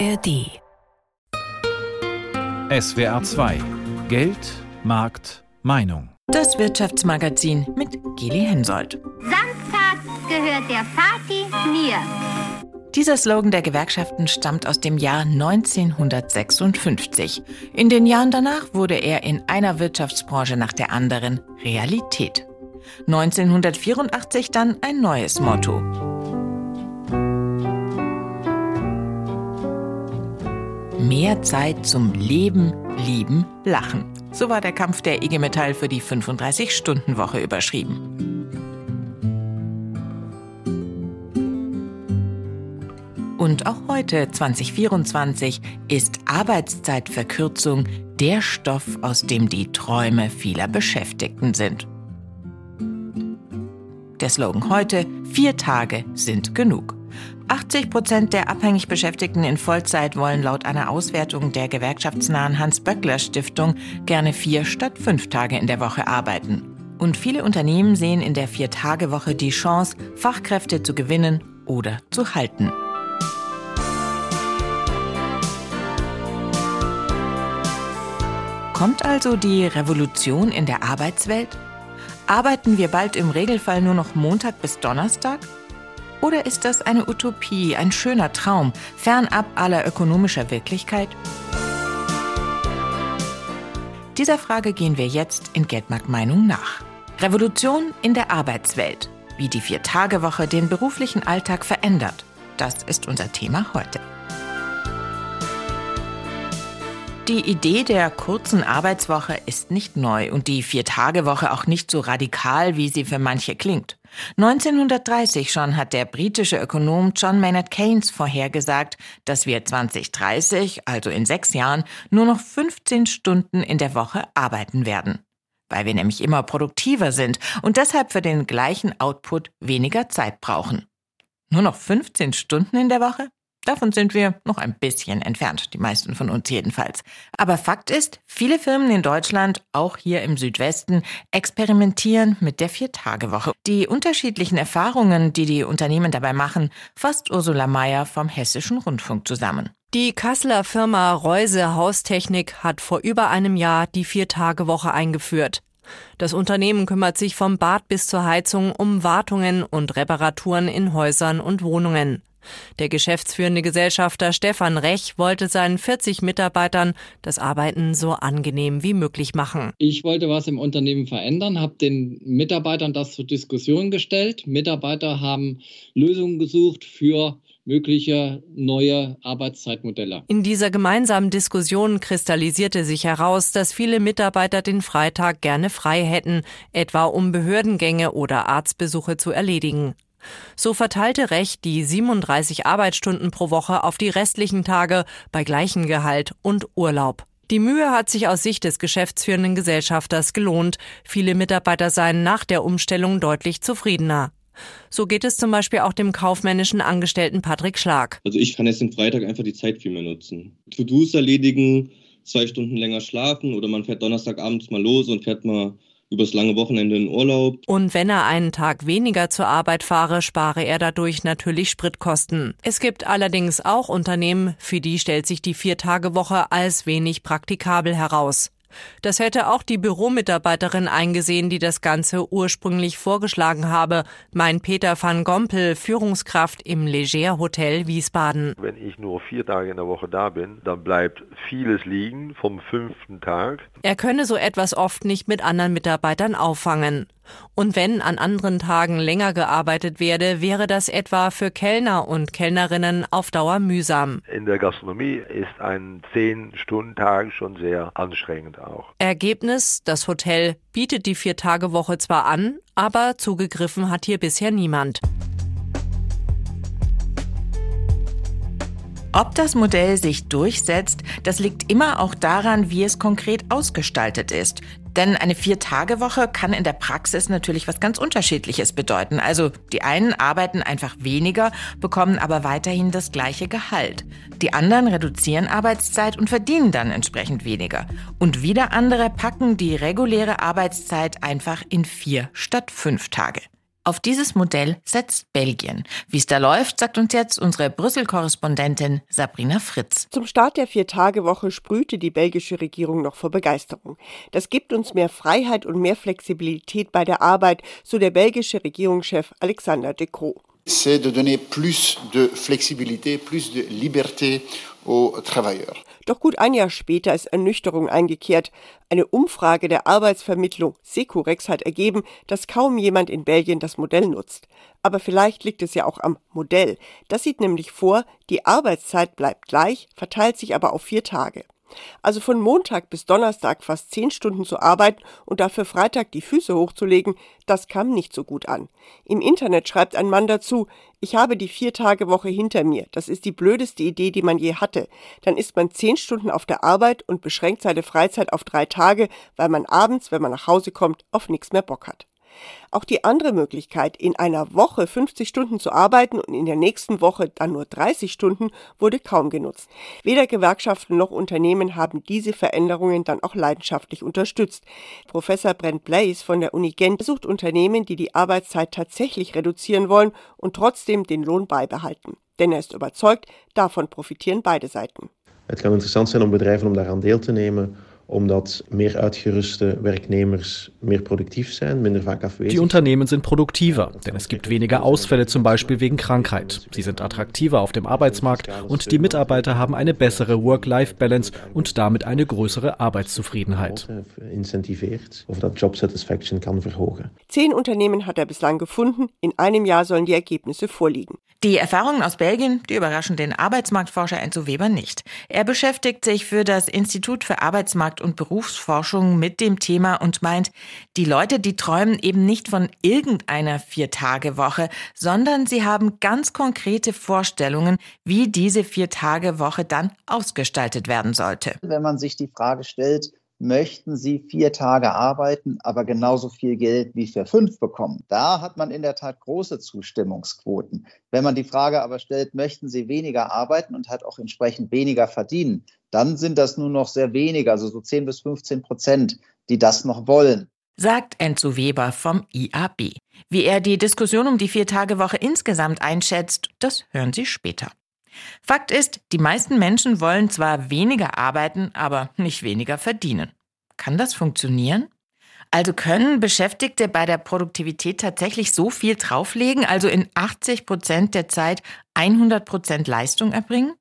ARD. SWR 2 Geld, Markt, Meinung. Das Wirtschaftsmagazin mit Gili Hensoldt. Samstags gehört der Party mir. Dieser Slogan der Gewerkschaften stammt aus dem Jahr 1956. In den Jahren danach wurde er in einer Wirtschaftsbranche nach der anderen Realität. 1984 dann ein neues Motto. Mehr Zeit zum Leben, Lieben, Lachen. So war der Kampf der IG Metall für die 35-Stunden-Woche überschrieben. Und auch heute, 2024, ist Arbeitszeitverkürzung der Stoff, aus dem die Träume vieler Beschäftigten sind. Der Slogan heute, vier Tage sind genug. 80 Prozent der abhängig Beschäftigten in Vollzeit wollen laut einer Auswertung der gewerkschaftsnahen Hans-Böckler-Stiftung gerne vier statt fünf Tage in der Woche arbeiten. Und viele Unternehmen sehen in der Vier-Tage-Woche die Chance, Fachkräfte zu gewinnen oder zu halten. Kommt also die Revolution in der Arbeitswelt? Arbeiten wir bald im Regelfall nur noch Montag bis Donnerstag? Oder ist das eine Utopie, ein schöner Traum, fernab aller ökonomischer Wirklichkeit? Dieser Frage gehen wir jetzt in Geldmark Meinung nach. Revolution in der Arbeitswelt. Wie die Vier-Tage-Woche den beruflichen Alltag verändert. Das ist unser Thema heute. Die Idee der kurzen Arbeitswoche ist nicht neu und die Vier-Tage-Woche auch nicht so radikal, wie sie für manche klingt. 1930 schon hat der britische Ökonom John Maynard Keynes vorhergesagt, dass wir 2030, also in sechs Jahren, nur noch 15 Stunden in der Woche arbeiten werden. Weil wir nämlich immer produktiver sind und deshalb für den gleichen Output weniger Zeit brauchen. Nur noch 15 Stunden in der Woche? Davon sind wir noch ein bisschen entfernt, die meisten von uns jedenfalls. Aber Fakt ist, viele Firmen in Deutschland, auch hier im Südwesten, experimentieren mit der Viertagewoche. Die unterschiedlichen Erfahrungen, die die Unternehmen dabei machen, fasst Ursula Mayer vom Hessischen Rundfunk zusammen. Die Kasseler Firma Reuse Haustechnik hat vor über einem Jahr die Viertagewoche eingeführt. Das Unternehmen kümmert sich vom Bad bis zur Heizung um Wartungen und Reparaturen in Häusern und Wohnungen. Der geschäftsführende Gesellschafter Stefan Rech wollte seinen 40 Mitarbeitern das Arbeiten so angenehm wie möglich machen. Ich wollte was im Unternehmen verändern, habe den Mitarbeitern das zur Diskussion gestellt. Mitarbeiter haben Lösungen gesucht für mögliche neue Arbeitszeitmodelle. In dieser gemeinsamen Diskussion kristallisierte sich heraus, dass viele Mitarbeiter den Freitag gerne frei hätten, etwa um Behördengänge oder Arztbesuche zu erledigen. So verteilte Recht die 37 Arbeitsstunden pro Woche auf die restlichen Tage bei gleichem Gehalt und Urlaub. Die Mühe hat sich aus Sicht des geschäftsführenden Gesellschafters gelohnt. Viele Mitarbeiter seien nach der Umstellung deutlich zufriedener. So geht es zum Beispiel auch dem kaufmännischen Angestellten Patrick Schlag. Also ich kann jetzt den Freitag einfach die Zeit viel mehr nutzen. To-Dos erledigen, zwei Stunden länger schlafen oder man fährt Donnerstagabends mal los und fährt mal übers lange Wochenende in Urlaub. Und wenn er einen Tag weniger zur Arbeit fahre, spare er dadurch natürlich Spritkosten. Es gibt allerdings auch Unternehmen, für die stellt sich die Vier-Tage-Woche als wenig praktikabel heraus. Das hätte auch die Büromitarbeiterin eingesehen, die das Ganze ursprünglich vorgeschlagen habe, meint Peter van Gompel, Führungskraft im Leger Hotel Wiesbaden. Wenn ich nur vier Tage in der Woche da bin, dann bleibt vieles liegen vom fünften Tag. Er könne so etwas oft nicht mit anderen Mitarbeitern auffangen. Und wenn an anderen Tagen länger gearbeitet werde, wäre das etwa für Kellner und Kellnerinnen auf Dauer mühsam. In der Gastronomie ist ein 10-Stunden-Tag schon sehr anstrengend auch. Ergebnis, das Hotel bietet die Vier-Tage-Woche zwar an, aber zugegriffen hat hier bisher niemand. Ob das Modell sich durchsetzt, das liegt immer auch daran, wie es konkret ausgestaltet ist. Denn eine Vier-Tage-Woche kann in der Praxis natürlich was ganz Unterschiedliches bedeuten. Also die einen arbeiten einfach weniger, bekommen aber weiterhin das gleiche Gehalt. Die anderen reduzieren Arbeitszeit und verdienen dann entsprechend weniger. Und wieder andere packen die reguläre Arbeitszeit einfach in vier statt fünf Tage. Auf dieses Modell setzt Belgien. Wie es da läuft, sagt uns jetzt unsere Brüssel-Korrespondentin Sabrina Fritz. Zum Start der Vier-Tage-Woche sprühte die belgische Regierung noch vor Begeisterung. Das gibt uns mehr Freiheit und mehr Flexibilität bei der Arbeit, so der belgische Regierungschef Alexander De Croo. C'est de donner plus de flexibilité, plus de liberté aux travailleurs. Doch gut ein Jahr später ist Ernüchterung eingekehrt. Eine Umfrage der Arbeitsvermittlung Securex hat ergeben, dass kaum jemand in Belgien das Modell nutzt. Aber vielleicht liegt es ja auch am Modell. Das sieht nämlich vor, die Arbeitszeit bleibt gleich, verteilt sich aber auf vier Tage. Also von Montag bis Donnerstag fast zehn Stunden zu arbeiten und dafür Freitag die Füße hochzulegen, das kam nicht so gut an. Im Internet schreibt ein Mann dazu, ich habe die Vier-Tage-Woche hinter mir. Das ist die blödeste Idee, die man je hatte. Dann ist man zehn Stunden auf der Arbeit und beschränkt seine Freizeit auf drei Tage, weil man abends, wenn man nach Hause kommt, auf nichts mehr Bock hat. Auch die andere Möglichkeit, in einer Woche 50 Stunden zu arbeiten und in der nächsten Woche dann nur 30 Stunden, wurde kaum genutzt. Weder Gewerkschaften noch Unternehmen haben diese Veränderungen dann auch leidenschaftlich unterstützt. Professor Brent Blaze von der Uni Gent besucht Unternehmen, die die Arbeitszeit tatsächlich reduzieren wollen und trotzdem den Lohn beibehalten. Denn er ist überzeugt, davon profitieren beide Seiten. Es kann interessant sein, um Bedrijven um daran deel te nemen omdat meer uitgeruste werknemers meer produktiv zijn, minder vaak afwezig. Die Unternehmen sind produktiver, denn es gibt weniger Ausfälle zum Beispiel wegen Krankheit. Sie sind attraktiver auf dem Arbeitsmarkt und die Mitarbeiter haben eine bessere Work-Life-Balance und damit eine größere Arbeitszufriedenheit. Incentiviert of dat Job Satisfaction kann verhogen. Zehn Unternehmen hat er bislang gefunden. In einem Jahr sollen die Ergebnisse vorliegen. Die Erfahrungen aus Belgien, die überraschen den Arbeitsmarktforscher Enzo Weber nicht. Er beschäftigt sich für das Institut für Arbeitsmarkt und Berufsforschung mit dem Thema und meint, die Leute, die träumen eben nicht von irgendeiner Vier-Tage-Woche, sondern sie haben ganz konkrete Vorstellungen, wie diese Vier-Tage-Woche dann ausgestaltet werden sollte. Wenn man sich die Frage stellt, möchten sie vier Tage arbeiten, aber genauso viel Geld wie für fünf bekommen. Da hat man in der Tat große Zustimmungsquoten. Wenn man die Frage aber stellt, möchten sie weniger arbeiten und halt auch entsprechend weniger verdienen, dann sind das nur noch sehr wenige, also so 10 bis 15 Prozent, die das noch wollen. Sagt Enzo Weber vom IAB. Wie er die Diskussion um die Vier-Tage-Woche insgesamt einschätzt, das hören Sie später. Fakt ist, die meisten Menschen wollen zwar weniger arbeiten, aber nicht weniger verdienen. Kann das funktionieren? Also können Beschäftigte bei der Produktivität tatsächlich so viel drauflegen, also in 80 Prozent der Zeit 100 Prozent Leistung erbringen?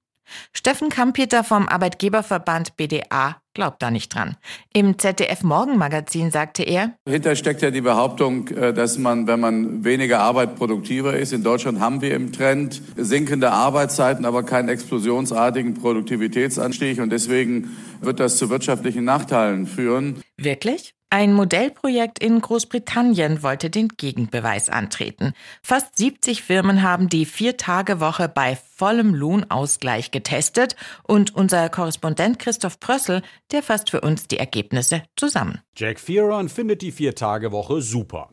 Steffen Kampeter vom Arbeitgeberverband BDA glaubt da nicht dran. Im ZDF Morgenmagazin sagte er, Hinter steckt ja die Behauptung, äh, dass man, wenn man weniger Arbeit produktiver ist, in Deutschland haben wir im Trend sinkende Arbeitszeiten, aber keinen explosionsartigen Produktivitätsanstieg und deswegen wird das zu wirtschaftlichen Nachteilen führen. Wirklich? Ein Modellprojekt in Großbritannien wollte den Gegenbeweis antreten. Fast 70 Firmen haben die Vier-Tage-Woche bei vollem Lohnausgleich getestet und unser Korrespondent Christoph Prössel, der fasst für uns die Ergebnisse zusammen. Jack Fearon findet die Vier-Tage-Woche super.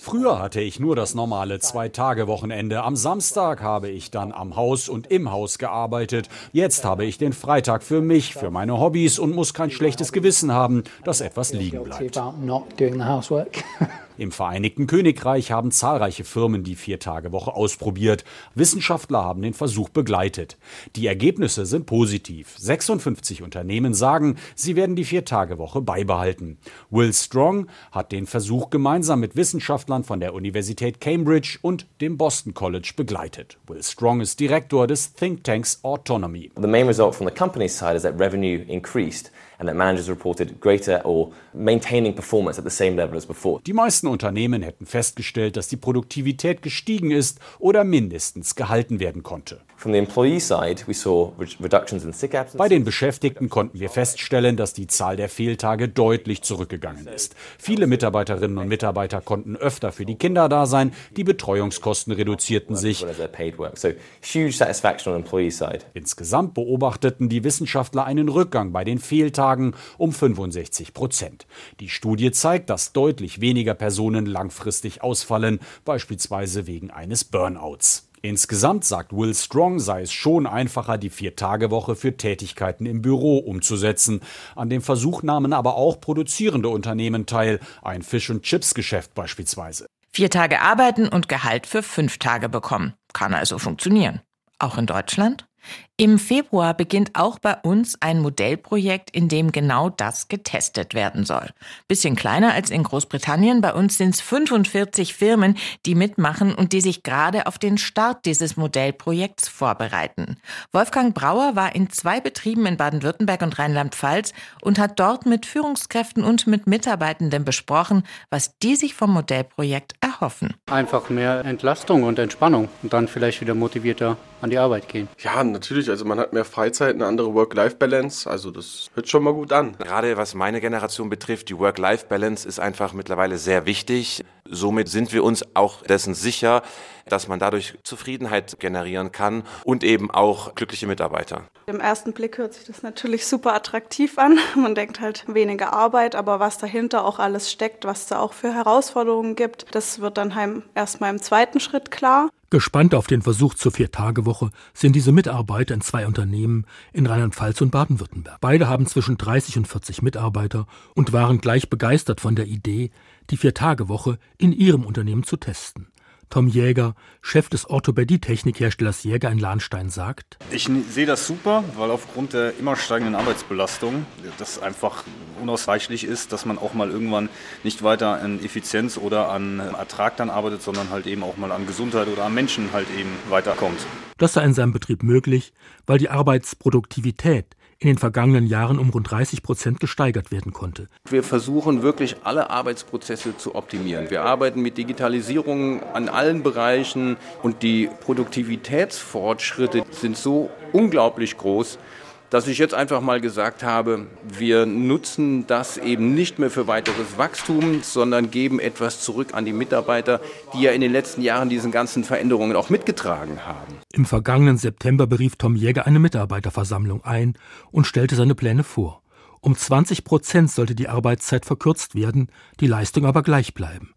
Früher hatte ich nur das normale Zwei-Tage-Wochenende. Am Samstag habe ich dann am Haus und im Haus gearbeitet. Jetzt habe ich den Freitag für mich, für meine Hobbys und muss kein schlechtes Gewissen haben, dass etwas liegen bleibt. Im Vereinigten Königreich haben zahlreiche Firmen die Vier-Tage-Woche ausprobiert. Wissenschaftler haben den Versuch begleitet. Die Ergebnisse sind positiv. 56 Unternehmen sagen, sie werden die Vier-Tage-Woche beibehalten. Will Strong hat den Versuch gemeinsam mit Wissenschaftlern von der Universität Cambridge und dem Boston College begleitet. Will Strong ist Direktor des Think Tanks Autonomy. The main result from the company's side is that revenue increased and that managers reported greater or maintaining performance at the same level as before. Die meisten Unternehmen hätten festgestellt, dass die Produktivität gestiegen ist oder mindestens gehalten werden konnte. Bei den Beschäftigten konnten wir feststellen, dass die Zahl der Fehltage deutlich zurückgegangen ist. Viele Mitarbeiterinnen und Mitarbeiter konnten öfter für die Kinder da sein, die Betreuungskosten reduzierten sich. Insgesamt beobachteten die Wissenschaftler einen Rückgang bei den Fehltagen um 65 Prozent. Die Studie zeigt, dass deutlich weniger Personen langfristig ausfallen, beispielsweise wegen eines Burnouts. Insgesamt, sagt Will Strong, sei es schon einfacher, die Vier-Tage-Woche für Tätigkeiten im Büro umzusetzen. An dem Versuch nahmen aber auch produzierende Unternehmen teil, ein Fisch- und Chips-Geschäft beispielsweise. Vier Tage arbeiten und Gehalt für fünf Tage bekommen. Kann also funktionieren. Auch in Deutschland? Im Februar beginnt auch bei uns ein Modellprojekt, in dem genau das getestet werden soll. Bisschen kleiner als in Großbritannien. Bei uns sind es 45 Firmen, die mitmachen und die sich gerade auf den Start dieses Modellprojekts vorbereiten. Wolfgang Brauer war in zwei Betrieben in Baden-Württemberg und Rheinland-Pfalz und hat dort mit Führungskräften und mit Mitarbeitenden besprochen, was die sich vom Modellprojekt erhoffen. Einfach mehr Entlastung und Entspannung und dann vielleicht wieder motivierter an die Arbeit gehen. Ja, natürlich. Also man hat mehr Freizeit, eine andere Work-Life-Balance. Also das hört schon mal gut an. Gerade was meine Generation betrifft, die Work-Life-Balance ist einfach mittlerweile sehr wichtig. Somit sind wir uns auch dessen sicher, dass man dadurch Zufriedenheit generieren kann und eben auch glückliche Mitarbeiter. Im ersten Blick hört sich das natürlich super attraktiv an. Man denkt halt weniger Arbeit, aber was dahinter auch alles steckt, was da auch für Herausforderungen gibt, das wird dann erstmal im zweiten Schritt klar. Gespannt auf den Versuch zur Vier-Tage-Woche sind diese Mitarbeiter in zwei Unternehmen in Rheinland-Pfalz und Baden-Württemberg. Beide haben zwischen 30 und 40 Mitarbeiter und waren gleich begeistert von der Idee, die Vier-Tage-Woche in ihrem Unternehmen zu testen. Tom Jäger, Chef des Orthopädie-Technikherstellers Jäger in Lahnstein, sagt: Ich sehe das super, weil aufgrund der immer steigenden Arbeitsbelastung das einfach unausweichlich ist, dass man auch mal irgendwann nicht weiter an Effizienz oder an Ertrag dann arbeitet, sondern halt eben auch mal an Gesundheit oder an Menschen halt eben weiterkommt. Das sei in seinem Betrieb möglich, weil die Arbeitsproduktivität in den vergangenen Jahren um rund 30 Prozent gesteigert werden konnte. Wir versuchen wirklich alle Arbeitsprozesse zu optimieren. Wir arbeiten mit Digitalisierung an allen Bereichen und die Produktivitätsfortschritte sind so unglaublich groß, dass ich jetzt einfach mal gesagt habe, wir nutzen das eben nicht mehr für weiteres Wachstum, sondern geben etwas zurück an die Mitarbeiter, die ja in den letzten Jahren diesen ganzen Veränderungen auch mitgetragen haben. Im vergangenen September berief Tom Jäger eine Mitarbeiterversammlung ein und stellte seine Pläne vor. Um 20 Prozent sollte die Arbeitszeit verkürzt werden, die Leistung aber gleich bleiben.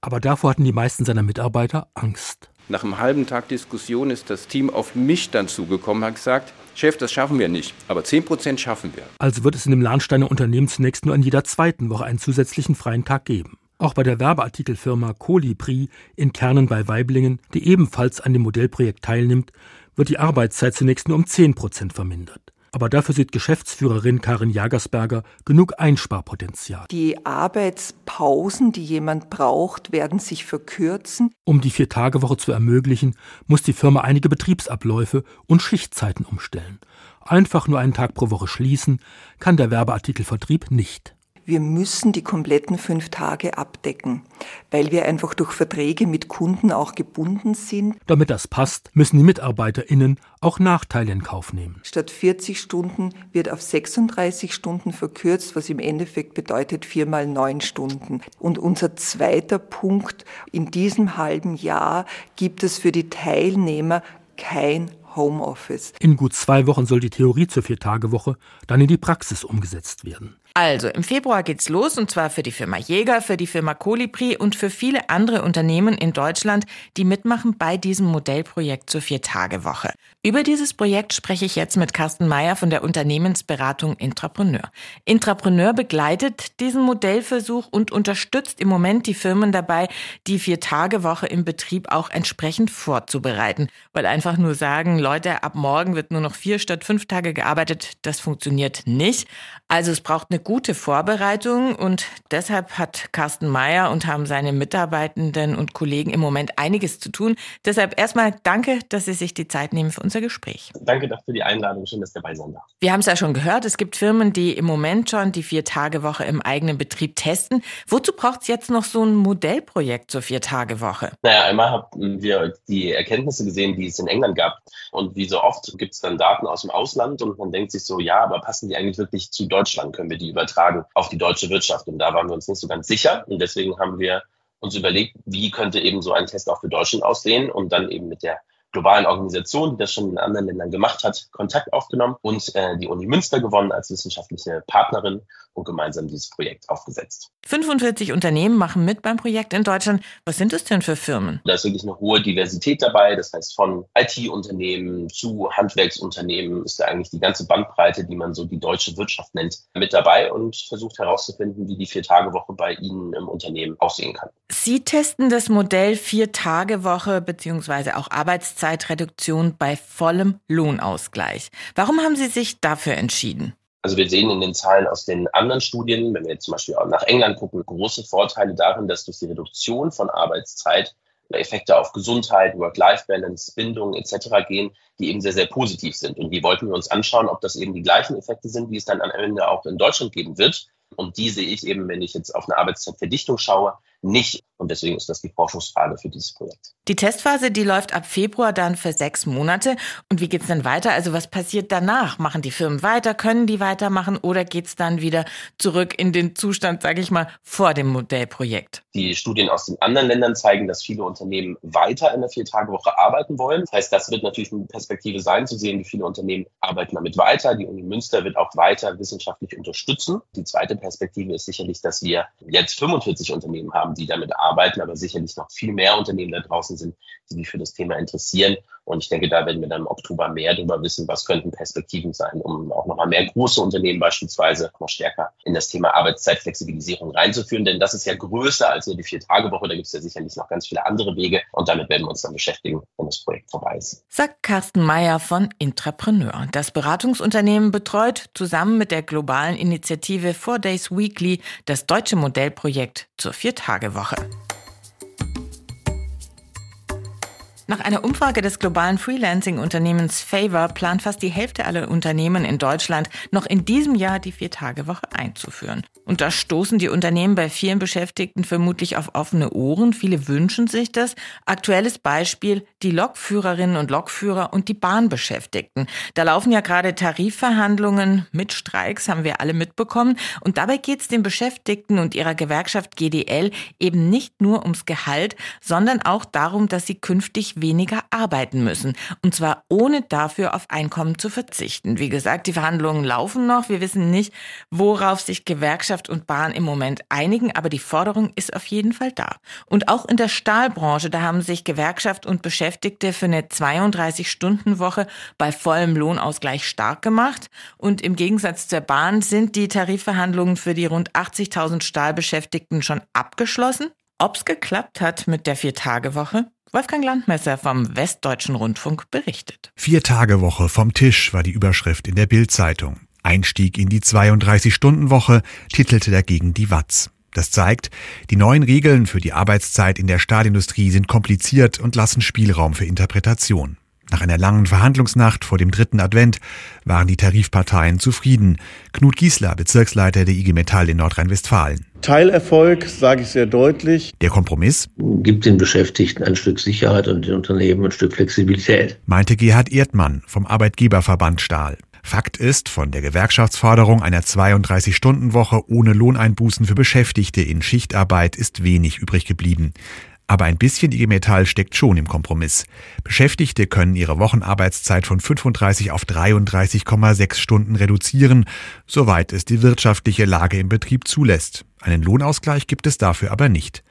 Aber davor hatten die meisten seiner Mitarbeiter Angst. Nach einem halben Tag Diskussion ist das Team auf mich dann zugekommen, hat gesagt, Chef, das schaffen wir nicht, aber 10 Prozent schaffen wir. Also wird es in dem Lahnsteiner Unternehmen zunächst nur in jeder zweiten Woche einen zusätzlichen freien Tag geben. Auch bei der Werbeartikelfirma Colibri in Kernen bei Weiblingen, die ebenfalls an dem Modellprojekt teilnimmt, wird die Arbeitszeit zunächst nur um 10 Prozent vermindert. Aber dafür sieht Geschäftsführerin Karin Jagersberger genug Einsparpotenzial. Die Arbeitspausen, die jemand braucht, werden sich verkürzen. Um die Vier-Tage-Woche zu ermöglichen, muss die Firma einige Betriebsabläufe und Schichtzeiten umstellen. Einfach nur einen Tag pro Woche schließen kann der Werbeartikelvertrieb nicht wir müssen die kompletten fünf Tage abdecken, weil wir einfach durch Verträge mit Kunden auch gebunden sind. Damit das passt, müssen die MitarbeiterInnen auch Nachteile in Kauf nehmen. Statt 40 Stunden wird auf 36 Stunden verkürzt, was im Endeffekt bedeutet viermal neun Stunden. Und unser zweiter Punkt, in diesem halben Jahr gibt es für die Teilnehmer kein Homeoffice. In gut zwei Wochen soll die Theorie zur Viertagewoche dann in die Praxis umgesetzt werden. Also, im Februar geht's los und zwar für die Firma Jäger, für die Firma Colibri und für viele andere Unternehmen in Deutschland, die mitmachen bei diesem Modellprojekt zur Viertagewoche. Über dieses Projekt spreche ich jetzt mit Carsten Meyer von der Unternehmensberatung Intrapreneur. Intrapreneur begleitet diesen Modellversuch und unterstützt im Moment die Firmen dabei, die Viertagewoche im Betrieb auch entsprechend vorzubereiten. Weil einfach nur sagen, Leute, ab morgen wird nur noch vier statt fünf Tage gearbeitet, das funktioniert nicht. Also es braucht eine gute Vorbereitung und deshalb hat Carsten Meyer und haben seine Mitarbeitenden und Kollegen im Moment einiges zu tun. Deshalb erstmal danke, dass Sie sich die Zeit nehmen für unser Gespräch. Danke für die Einladung. Schön, dass ihr dabei sein darf. Wir haben es ja schon gehört. Es gibt Firmen, die im Moment schon die Vier-Tage-Woche im eigenen Betrieb testen. Wozu braucht es jetzt noch so ein Modellprojekt zur Vier-Tage-Woche? Naja, einmal haben wir die Erkenntnisse gesehen, die es in England gab. Und wie so oft gibt es dann Daten aus dem Ausland und man denkt sich so, ja, aber passen die eigentlich wirklich zu Deutschland? Können wir die übertragen auf die deutsche Wirtschaft? Und da waren wir uns nicht so ganz sicher. Und deswegen haben wir uns überlegt, wie könnte eben so ein Test auch für Deutschland aussehen und dann eben mit der globalen Organisation, die das schon in anderen Ländern gemacht hat, Kontakt aufgenommen und äh, die Uni Münster gewonnen als wissenschaftliche Partnerin und gemeinsam dieses Projekt aufgesetzt. 45 Unternehmen machen mit beim Projekt in Deutschland. Was sind es denn für Firmen? Da ist wirklich eine hohe Diversität dabei. Das heißt, von IT-Unternehmen zu Handwerksunternehmen ist da eigentlich die ganze Bandbreite, die man so die deutsche Wirtschaft nennt, mit dabei und versucht herauszufinden, wie die Vier-Tage-Woche bei Ihnen im Unternehmen aussehen kann. Sie testen das Modell Vier-Tage-Woche beziehungsweise auch Arbeitszeitreduktion bei vollem Lohnausgleich. Warum haben Sie sich dafür entschieden? Also wir sehen in den Zahlen aus den anderen Studien, wenn wir jetzt zum Beispiel auch nach England gucken, große Vorteile darin, dass durch die Reduktion von Arbeitszeit Effekte auf Gesundheit, Work-Life-Balance, Bindung etc. gehen, die eben sehr, sehr positiv sind. Und die wollten wir uns anschauen, ob das eben die gleichen Effekte sind, die es dann am Ende auch in Deutschland geben wird. Und die sehe ich eben, wenn ich jetzt auf eine Arbeitszeitverdichtung schaue, nicht. Und deswegen ist das die Forschungsfrage für dieses Projekt. Die Testphase, die läuft ab Februar dann für sechs Monate. Und wie geht's dann weiter? Also was passiert danach? Machen die Firmen weiter? Können die weitermachen? Oder geht's dann wieder zurück in den Zustand, sage ich mal, vor dem Modellprojekt? Die Studien aus den anderen Ländern zeigen, dass viele Unternehmen weiter in der Vier-Tage-Woche arbeiten wollen. Das heißt, das wird natürlich eine Perspektive sein, zu sehen, wie viele Unternehmen arbeiten damit weiter. Die Uni Münster wird auch weiter wissenschaftlich unterstützen. Die zweite Perspektive ist sicherlich, dass wir jetzt 45 Unternehmen haben, die damit arbeiten, aber sicherlich noch viel mehr Unternehmen da draußen sind, die sich für das Thema interessieren. Und ich denke, da werden wir dann im Oktober mehr darüber wissen, was könnten Perspektiven sein, um auch nochmal mehr große Unternehmen beispielsweise noch stärker in das Thema Arbeitszeitflexibilisierung reinzuführen. Denn das ist ja größer als nur die Vier-Tage-Woche. Da gibt es ja sicherlich noch ganz viele andere Wege. Und damit werden wir uns dann beschäftigen, wenn das Projekt vorbei ist. Sagt Carsten Meyer von Intrapreneur. Das Beratungsunternehmen betreut zusammen mit der globalen Initiative Four Days Weekly das deutsche Modellprojekt zur Vier-Tage-Woche. Nach einer Umfrage des globalen Freelancing-Unternehmens Favor plant fast die Hälfte aller Unternehmen in Deutschland noch in diesem Jahr die Vier-Tage-Woche einzuführen. Und da stoßen die Unternehmen bei vielen Beschäftigten vermutlich auf offene Ohren. Viele wünschen sich das. Aktuelles Beispiel die Lokführerinnen und Lokführer und die Bahnbeschäftigten. Da laufen ja gerade Tarifverhandlungen mit Streiks, haben wir alle mitbekommen. Und dabei geht es den Beschäftigten und ihrer Gewerkschaft GDL eben nicht nur ums Gehalt, sondern auch darum, dass sie künftig weniger arbeiten müssen. Und zwar ohne dafür auf Einkommen zu verzichten. Wie gesagt, die Verhandlungen laufen noch. Wir wissen nicht, worauf sich Gewerkschaft und Bahn im Moment einigen, aber die Forderung ist auf jeden Fall da. Und auch in der Stahlbranche, da haben sich Gewerkschaft und Beschäftigte für eine 32-Stunden-Woche bei vollem Lohnausgleich stark gemacht. Und im Gegensatz zur Bahn sind die Tarifverhandlungen für die rund 80.000 Stahlbeschäftigten schon abgeschlossen. Ob's geklappt hat mit der Vier-Tage-Woche? Wolfgang Landmesser vom Westdeutschen Rundfunk berichtet. Vier-Tage-Woche vom Tisch war die Überschrift in der Bild-Zeitung. Einstieg in die 32-Stunden-Woche titelte dagegen die Watz. Das zeigt, die neuen Regeln für die Arbeitszeit in der Stahlindustrie sind kompliziert und lassen Spielraum für Interpretation. Nach einer langen Verhandlungsnacht vor dem dritten Advent waren die Tarifparteien zufrieden. Knut Giesler, Bezirksleiter der IG Metall in Nordrhein-Westfalen. Teilerfolg, sage ich sehr deutlich. Der Kompromiss? Gibt den Beschäftigten ein Stück Sicherheit und den Unternehmen ein Stück Flexibilität. Meinte Gerhard Erdmann vom Arbeitgeberverband Stahl. Fakt ist, von der Gewerkschaftsforderung einer 32-Stunden-Woche ohne Lohneinbußen für Beschäftigte in Schichtarbeit ist wenig übrig geblieben. Aber ein bisschen IG Metall steckt schon im Kompromiss. Beschäftigte können ihre Wochenarbeitszeit von 35 auf 33,6 Stunden reduzieren, soweit es die wirtschaftliche Lage im Betrieb zulässt. Einen Lohnausgleich gibt es dafür aber nicht.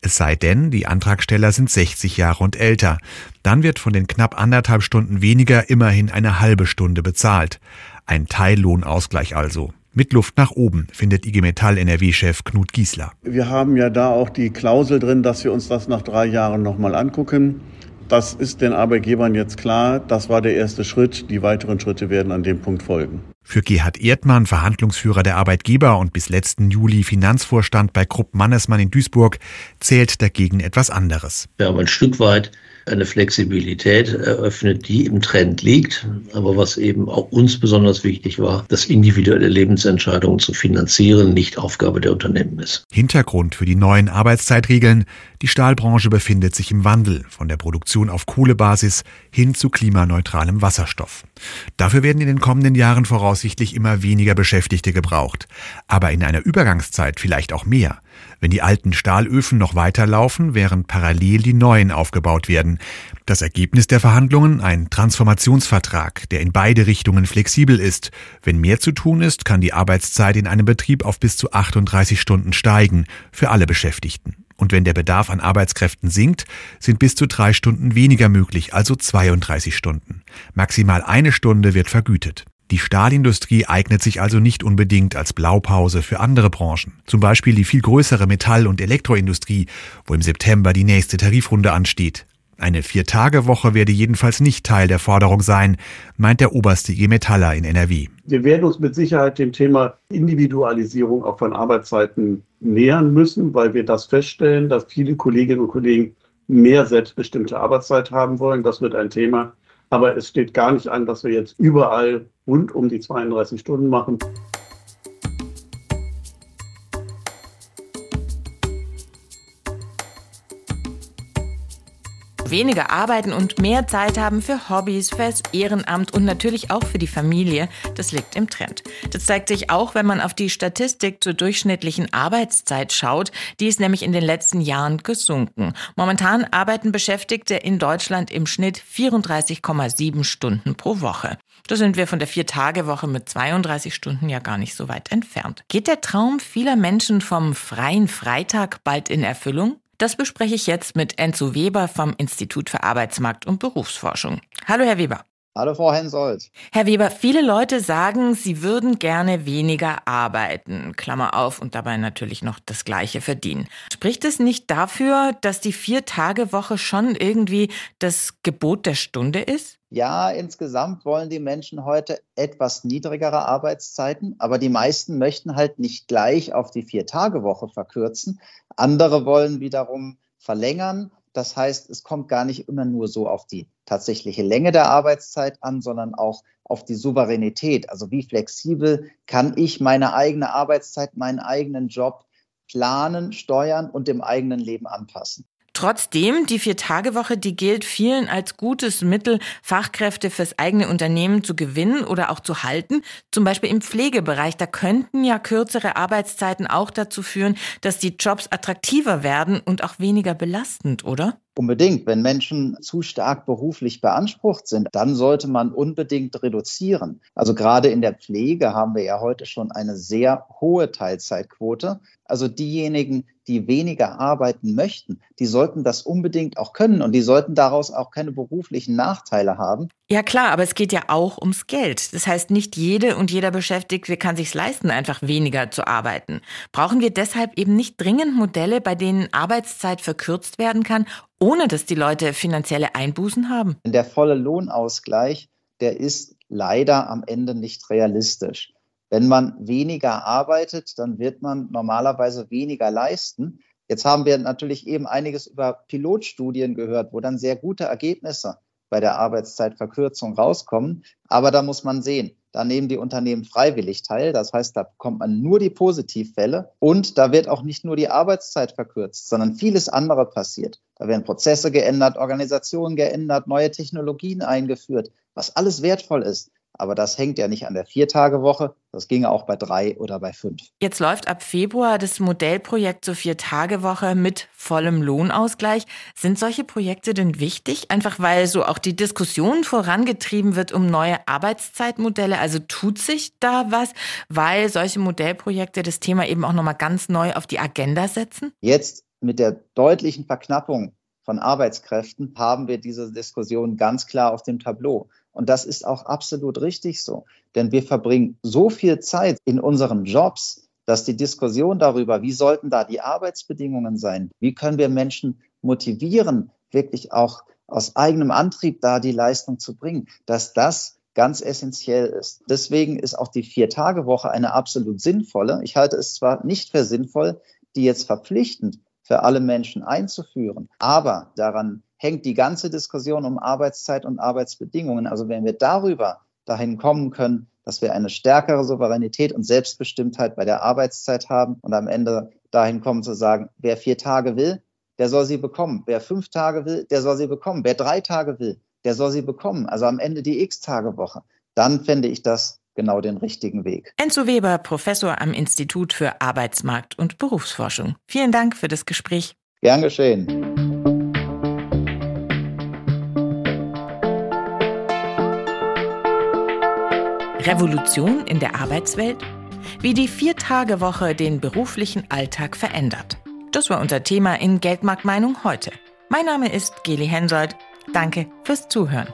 Es sei denn, die Antragsteller sind 60 Jahre und älter. Dann wird von den knapp anderthalb Stunden weniger immerhin eine halbe Stunde bezahlt. Ein Teillohnausgleich also. Mit Luft nach oben, findet IG Metall NRW-Chef Knut Giesler. Wir haben ja da auch die Klausel drin, dass wir uns das nach drei Jahren nochmal angucken. Das ist den Arbeitgebern jetzt klar. Das war der erste Schritt. Die weiteren Schritte werden an dem Punkt folgen. Für Gerhard Erdmann, Verhandlungsführer der Arbeitgeber und bis letzten Juli Finanzvorstand bei Krupp Mannesmann in Duisburg, zählt dagegen etwas anderes. Wir haben ein Stück weit eine Flexibilität eröffnet, die im Trend liegt, aber was eben auch uns besonders wichtig war, dass individuelle Lebensentscheidungen zu finanzieren nicht Aufgabe der Unternehmen ist. Hintergrund für die neuen Arbeitszeitregeln, die Stahlbranche befindet sich im Wandel von der Produktion auf Kohlebasis hin zu klimaneutralem Wasserstoff. Dafür werden in den kommenden Jahren voraussichtlich immer weniger Beschäftigte gebraucht, aber in einer Übergangszeit vielleicht auch mehr. wenn die alten Stahlöfen noch weiterlaufen, während parallel die neuen aufgebaut werden. Das Ergebnis der Verhandlungen ein Transformationsvertrag, der in beide Richtungen flexibel ist. Wenn mehr zu tun ist, kann die Arbeitszeit in einem Betrieb auf bis zu 38 Stunden steigen, für alle Beschäftigten. Und wenn der Bedarf an Arbeitskräften sinkt, sind bis zu drei Stunden weniger möglich, also 32 Stunden. Maximal eine Stunde wird vergütet. Die Stahlindustrie eignet sich also nicht unbedingt als Blaupause für andere Branchen. Zum Beispiel die viel größere Metall- und Elektroindustrie, wo im September die nächste Tarifrunde ansteht. Eine Vier-Tage-Woche werde jedenfalls nicht Teil der Forderung sein, meint der oberste IG Metaller in NRW. Wir werden uns mit Sicherheit dem Thema Individualisierung auch von Arbeitszeiten nähern müssen, weil wir das feststellen, dass viele Kolleginnen und Kollegen mehr selbstbestimmte Arbeitszeit haben wollen. Das wird ein Thema. Aber es steht gar nicht an, dass wir jetzt überall rund um die 32 Stunden machen. Weniger arbeiten und mehr Zeit haben für Hobbys, fürs Ehrenamt und natürlich auch für die Familie, das liegt im Trend. Das zeigt sich auch, wenn man auf die Statistik zur durchschnittlichen Arbeitszeit schaut. Die ist nämlich in den letzten Jahren gesunken. Momentan arbeiten Beschäftigte in Deutschland im Schnitt 34,7 Stunden pro Woche. Da sind wir von der Vier-Tage-Woche mit 32 Stunden ja gar nicht so weit entfernt. Geht der Traum vieler Menschen vom freien Freitag bald in Erfüllung? Das bespreche ich jetzt mit Enzo Weber vom Institut für Arbeitsmarkt und Berufsforschung. Hallo, Herr Weber. Hallo, Frau Hensoldt. Herr Weber, viele Leute sagen, sie würden gerne weniger arbeiten, Klammer auf, und dabei natürlich noch das Gleiche verdienen. Spricht es nicht dafür, dass die Vier-Tage-Woche schon irgendwie das Gebot der Stunde ist? Ja, insgesamt wollen die Menschen heute etwas niedrigere Arbeitszeiten, aber die meisten möchten halt nicht gleich auf die Vier-Tage-Woche verkürzen. Andere wollen wiederum verlängern. Das heißt, es kommt gar nicht immer nur so auf die tatsächliche Länge der Arbeitszeit an, sondern auch auf die Souveränität. Also wie flexibel kann ich meine eigene Arbeitszeit, meinen eigenen Job planen, steuern und dem eigenen Leben anpassen. Trotzdem, die Vier-Tage-Woche, die gilt vielen als gutes Mittel, Fachkräfte fürs eigene Unternehmen zu gewinnen oder auch zu halten. Zum Beispiel im Pflegebereich. Da könnten ja kürzere Arbeitszeiten auch dazu führen, dass die Jobs attraktiver werden und auch weniger belastend, oder? Unbedingt. Wenn Menschen zu stark beruflich beansprucht sind, dann sollte man unbedingt reduzieren. Also gerade in der Pflege haben wir ja heute schon eine sehr hohe Teilzeitquote. Also diejenigen, die weniger arbeiten möchten, die sollten das unbedingt auch können und die sollten daraus auch keine beruflichen Nachteile haben. Ja klar, aber es geht ja auch ums Geld. Das heißt, nicht jede und jeder Beschäftigte kann sich leisten, einfach weniger zu arbeiten. Brauchen wir deshalb eben nicht dringend Modelle, bei denen Arbeitszeit verkürzt werden kann, ohne dass die Leute finanzielle Einbußen haben? Der volle Lohnausgleich, der ist leider am Ende nicht realistisch. Wenn man weniger arbeitet, dann wird man normalerweise weniger leisten. Jetzt haben wir natürlich eben einiges über Pilotstudien gehört, wo dann sehr gute Ergebnisse bei der Arbeitszeitverkürzung rauskommen. Aber da muss man sehen, da nehmen die Unternehmen freiwillig teil. Das heißt, da bekommt man nur die Positivfälle und da wird auch nicht nur die Arbeitszeit verkürzt, sondern vieles andere passiert. Da werden Prozesse geändert, Organisationen geändert, neue Technologien eingeführt, was alles wertvoll ist. Aber das hängt ja nicht an der Viertagewoche. Das ginge auch bei drei oder bei fünf. Jetzt läuft ab Februar das Modellprojekt zur Viertagewoche mit vollem Lohnausgleich. Sind solche Projekte denn wichtig? Einfach weil so auch die Diskussion vorangetrieben wird um neue Arbeitszeitmodelle. Also tut sich da was, weil solche Modellprojekte das Thema eben auch nochmal ganz neu auf die Agenda setzen? Jetzt mit der deutlichen Verknappung von Arbeitskräften haben wir diese Diskussion ganz klar auf dem Tableau. Und das ist auch absolut richtig so. Denn wir verbringen so viel Zeit in unseren Jobs, dass die Diskussion darüber, wie sollten da die Arbeitsbedingungen sein, wie können wir Menschen motivieren, wirklich auch aus eigenem Antrieb da die Leistung zu bringen, dass das ganz essentiell ist. Deswegen ist auch die Vier-Tage-Woche eine absolut sinnvolle. Ich halte es zwar nicht für sinnvoll, die jetzt verpflichtend für alle Menschen einzuführen, aber daran hängt die ganze Diskussion um Arbeitszeit und Arbeitsbedingungen. Also wenn wir darüber dahin kommen können, dass wir eine stärkere Souveränität und Selbstbestimmtheit bei der Arbeitszeit haben und am Ende dahin kommen zu sagen, wer vier Tage will, der soll sie bekommen. Wer fünf Tage will, der soll sie bekommen. Wer drei Tage will, der soll sie bekommen. Also am Ende die X-Tage-Woche. Dann fände ich das genau den richtigen Weg. Enzo Weber, Professor am Institut für Arbeitsmarkt und Berufsforschung. Vielen Dank für das Gespräch. Gern geschehen. Revolution in der Arbeitswelt? Wie die Vier-Tage-Woche den beruflichen Alltag verändert. Das war unser Thema in Geldmarktmeinung heute. Mein Name ist Geli Hensoldt. Danke fürs Zuhören.